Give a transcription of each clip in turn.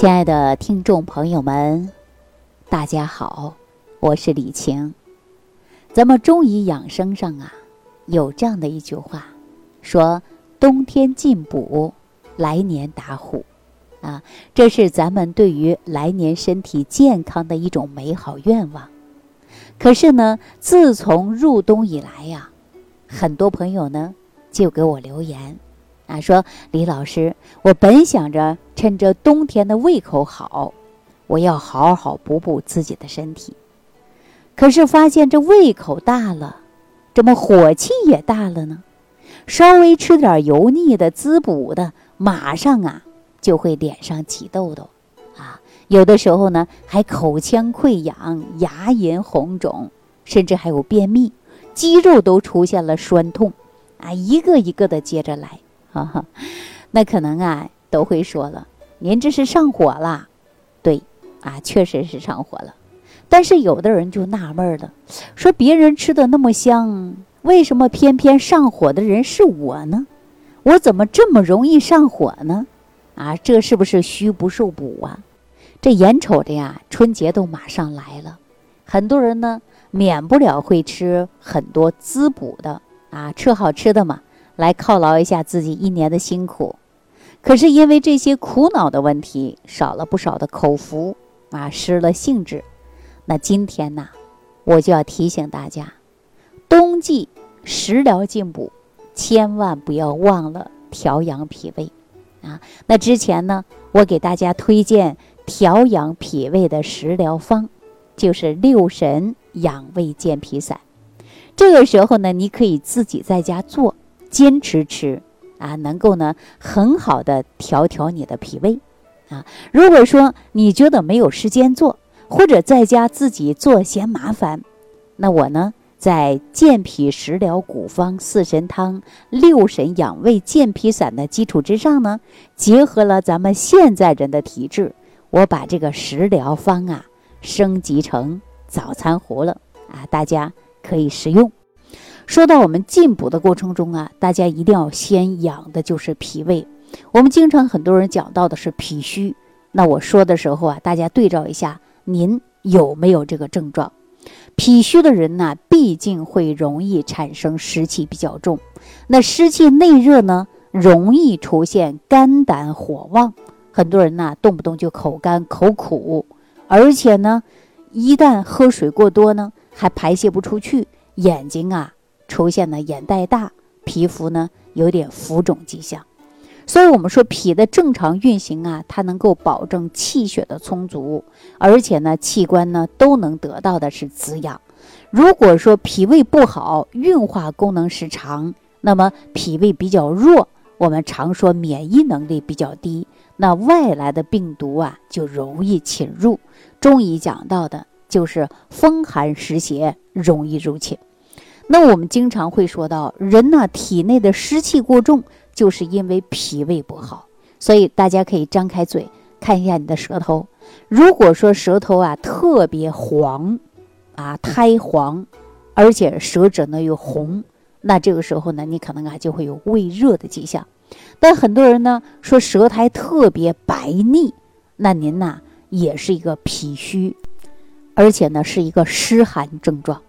亲爱的听众朋友们，大家好，我是李晴。咱们中医养生上啊，有这样的一句话，说冬天进补，来年打虎，啊，这是咱们对于来年身体健康的一种美好愿望。可是呢，自从入冬以来呀，很多朋友呢就给我留言。啊，说李老师，我本想着趁着冬天的胃口好，我要好好补补自己的身体。可是发现这胃口大了，怎么火气也大了呢？稍微吃点油腻的滋补的，马上啊就会脸上起痘痘，啊，有的时候呢还口腔溃疡、牙龈红肿，甚至还有便秘，肌肉都出现了酸痛，啊，一个一个的接着来。哈哈，那可能啊都会说了，您这是上火了，对，啊确实是上火了。但是有的人就纳闷了，说别人吃的那么香，为什么偏偏上火的人是我呢？我怎么这么容易上火呢？啊，这是不是虚不受补啊？这眼瞅着呀，春节都马上来了，很多人呢免不了会吃很多滋补的啊，吃好吃的嘛。来犒劳一下自己一年的辛苦，可是因为这些苦恼的问题，少了不少的口福啊，失了兴致。那今天呢，我就要提醒大家，冬季食疗进补，千万不要忘了调养脾胃啊。那之前呢，我给大家推荐调养脾胃的食疗方，就是六神养胃健脾散。这个时候呢，你可以自己在家做。坚持吃啊，能够呢很好的调调你的脾胃啊。如果说你觉得没有时间做，或者在家自己做嫌麻烦，那我呢在健脾食疗古方四神汤、六神养胃健脾散的基础之上呢，结合了咱们现在人的体质，我把这个食疗方啊升级成早餐糊了啊，大家可以食用。说到我们进补的过程中啊，大家一定要先养的就是脾胃。我们经常很多人讲到的是脾虚，那我说的时候啊，大家对照一下，您有没有这个症状？脾虚的人呢，毕竟会容易产生湿气比较重，那湿气内热呢，容易出现肝胆火旺，很多人呢动不动就口干口苦，而且呢，一旦喝水过多呢，还排泄不出去，眼睛啊。出现了眼袋大，皮肤呢有点浮肿迹象，所以我们说脾的正常运行啊，它能够保证气血的充足，而且呢器官呢都能得到的是滋养。如果说脾胃不好，运化功能失常，那么脾胃比较弱，我们常说免疫能力比较低，那外来的病毒啊就容易侵入。中医讲到的就是风寒湿邪容易入侵。那我们经常会说到，人呢体内的湿气过重，就是因为脾胃不好。所以大家可以张开嘴看一下你的舌头，如果说舌头啊特别黄，啊苔黄，而且舌质呢又红，那这个时候呢你可能啊就会有胃热的迹象。但很多人呢说舌苔特别白腻，那您呢也是一个脾虚，而且呢是一个湿寒症状。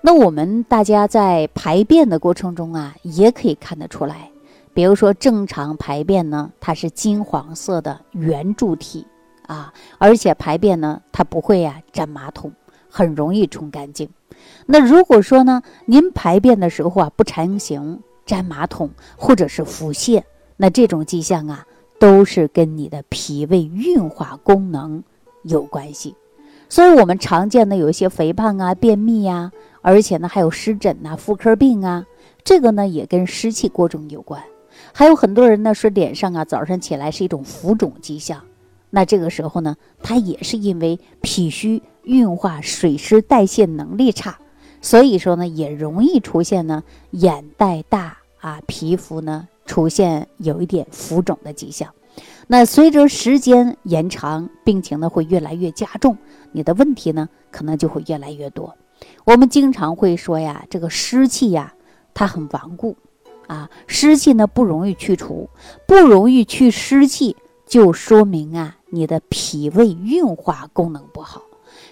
那我们大家在排便的过程中啊，也可以看得出来。比如说正常排便呢，它是金黄色的圆柱体啊，而且排便呢，它不会呀粘马桶，很容易冲干净。那如果说呢，您排便的时候啊不成形、粘马桶或者是腹泻，那这种迹象啊，都是跟你的脾胃运化功能有关系。所以我们常见的有一些肥胖啊、便秘呀。而且呢，还有湿疹呐、妇科病啊，这个呢也跟湿气过重有关。还有很多人呢说脸上啊早上起来是一种浮肿迹象，那这个时候呢，它也是因为脾虚运化水湿代谢能力差，所以说呢也容易出现呢眼袋大啊，皮肤呢出现有一点浮肿的迹象。那随着时间延长，病情呢会越来越加重，你的问题呢可能就会越来越多。我们经常会说呀，这个湿气呀，它很顽固，啊，湿气呢不容易去除，不容易去湿气，就说明啊，你的脾胃运化功能不好。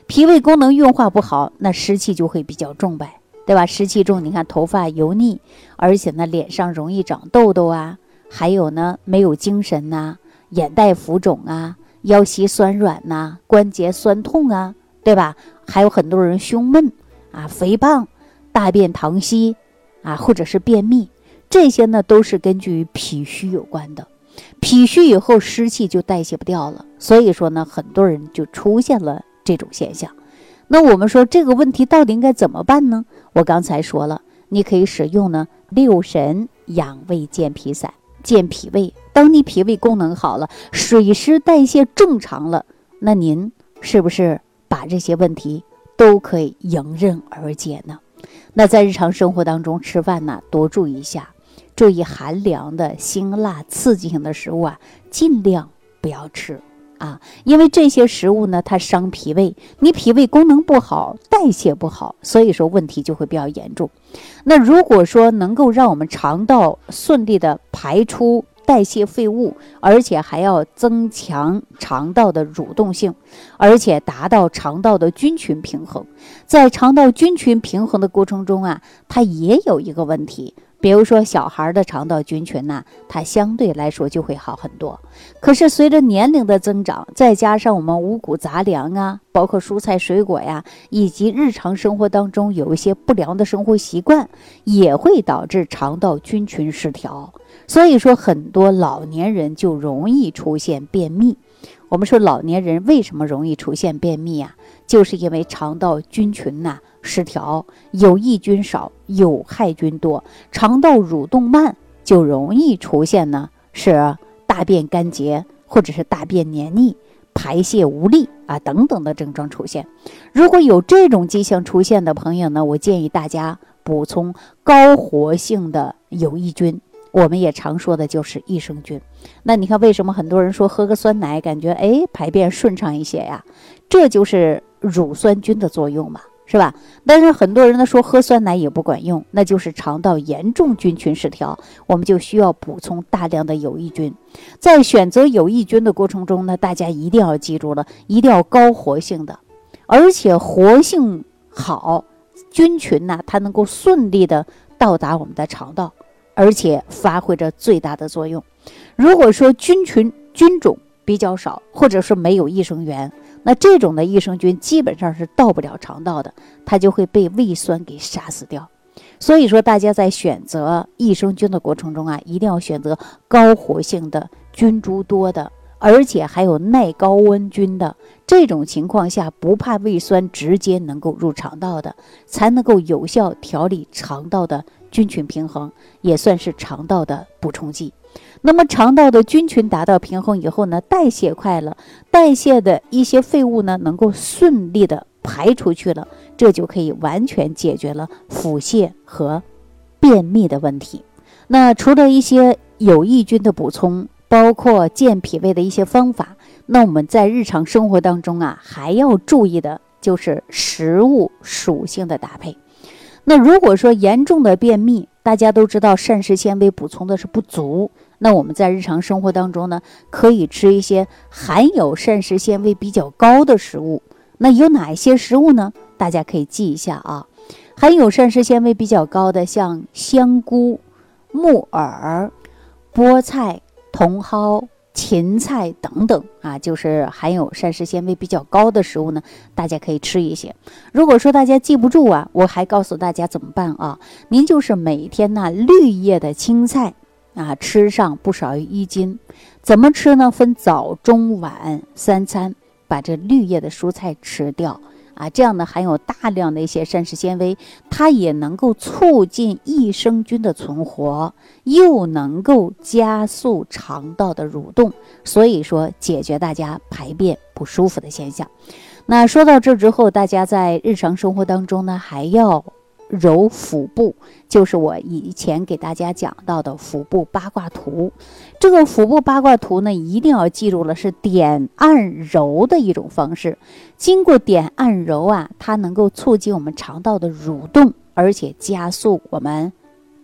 脾胃功能运化不好，那湿气就会比较重呗，对吧？湿气重，你看头发油腻，而且呢脸上容易长痘痘啊，还有呢没有精神呐，眼袋浮肿啊，腰膝酸软呐，关节酸痛啊，对吧？还有很多人胸闷啊，肥胖，大便溏稀啊，或者是便秘，这些呢都是根据脾虚有关的。脾虚以后湿气就代谢不掉了，所以说呢，很多人就出现了。这种现象，那我们说这个问题到底应该怎么办呢？我刚才说了，你可以使用呢六神养胃健脾散，健脾胃。当你脾胃功能好了，水湿代谢正常了，那您是不是把这些问题都可以迎刃而解呢？那在日常生活当中吃饭呢，多注意一下，注意寒凉的辛辣刺激性的食物啊，尽量不要吃。啊，因为这些食物呢，它伤脾胃，你脾胃功能不好，代谢不好，所以说问题就会比较严重。那如果说能够让我们肠道顺利的排出代谢废物，而且还要增强肠道的蠕动性，而且达到肠道的菌群平衡，在肠道菌群平衡的过程中啊，它也有一个问题。比如说，小孩的肠道菌群呢，它相对来说就会好很多。可是随着年龄的增长，再加上我们五谷杂粮啊，包括蔬菜水果呀，以及日常生活当中有一些不良的生活习惯，也会导致肠道菌群失调。所以说，很多老年人就容易出现便秘。我们说老年人为什么容易出现便秘啊？就是因为肠道菌群呐。失调，有益菌少，有害菌多，肠道蠕动慢，就容易出现呢是大便干结，或者是大便黏腻、排泄无力啊等等的症状出现。如果有这种迹象出现的朋友呢，我建议大家补充高活性的有益菌，我们也常说的就是益生菌。那你看，为什么很多人说喝个酸奶感觉哎排便顺畅一些呀？这就是乳酸菌的作用嘛。是吧？但是很多人呢说喝酸奶也不管用，那就是肠道严重菌群失调，我们就需要补充大量的有益菌。在选择有益菌的过程中呢，大家一定要记住了，一定要高活性的，而且活性好，菌群呢它能够顺利的到达我们的肠道，而且发挥着最大的作用。如果说菌群菌种比较少，或者说没有益生元。那这种的益生菌基本上是到不了肠道的，它就会被胃酸给杀死掉。所以说，大家在选择益生菌的过程中啊，一定要选择高活性的、菌株多的，而且还有耐高温菌的。这种情况下，不怕胃酸直接能够入肠道的，才能够有效调理肠道的菌群平衡，也算是肠道的补充剂。那么肠道的菌群达到平衡以后呢，代谢快了，代谢的一些废物呢能够顺利的排出去了，这就可以完全解决了腹泻和便秘的问题。那除了一些有益菌的补充，包括健脾胃的一些方法，那我们在日常生活当中啊，还要注意的就是食物属性的搭配。那如果说严重的便秘，大家都知道膳食纤维补充的是不足。那我们在日常生活当中呢，可以吃一些含有膳食纤维比较高的食物。那有哪一些食物呢？大家可以记一下啊。含有膳食纤维比较高的，像香菇、木耳、菠菜、茼蒿、芹菜等等啊，就是含有膳食纤维比较高的食物呢，大家可以吃一些。如果说大家记不住啊，我还告诉大家怎么办啊？您就是每天呢，绿叶的青菜。啊，吃上不少于一斤，怎么吃呢？分早、中、晚三餐，把这绿叶的蔬菜吃掉啊。这样呢，含有大量的一些膳食纤维，它也能够促进益生菌的存活，又能够加速肠道的蠕动，所以说解决大家排便不舒服的现象。那说到这之后，大家在日常生活当中呢，还要。揉腹部，就是我以前给大家讲到的腹部八卦图。这个腹部八卦图呢，一定要记住了，是点按揉的一种方式。经过点按揉啊，它能够促进我们肠道的蠕动，而且加速我们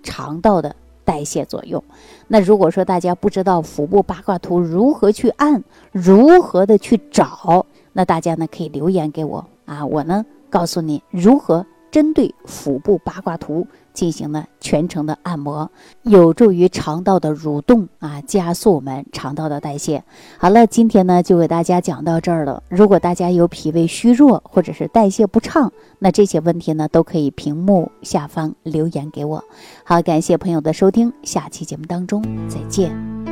肠道的代谢作用。那如果说大家不知道腹部八卦图如何去按，如何的去找，那大家呢可以留言给我啊，我呢告诉你如何针对腹部八卦图。进行了全程的按摩，有助于肠道的蠕动啊，加速我们肠道的代谢。好了，今天呢就给大家讲到这儿了。如果大家有脾胃虚弱或者是代谢不畅，那这些问题呢都可以屏幕下方留言给我。好，感谢朋友的收听，下期节目当中再见。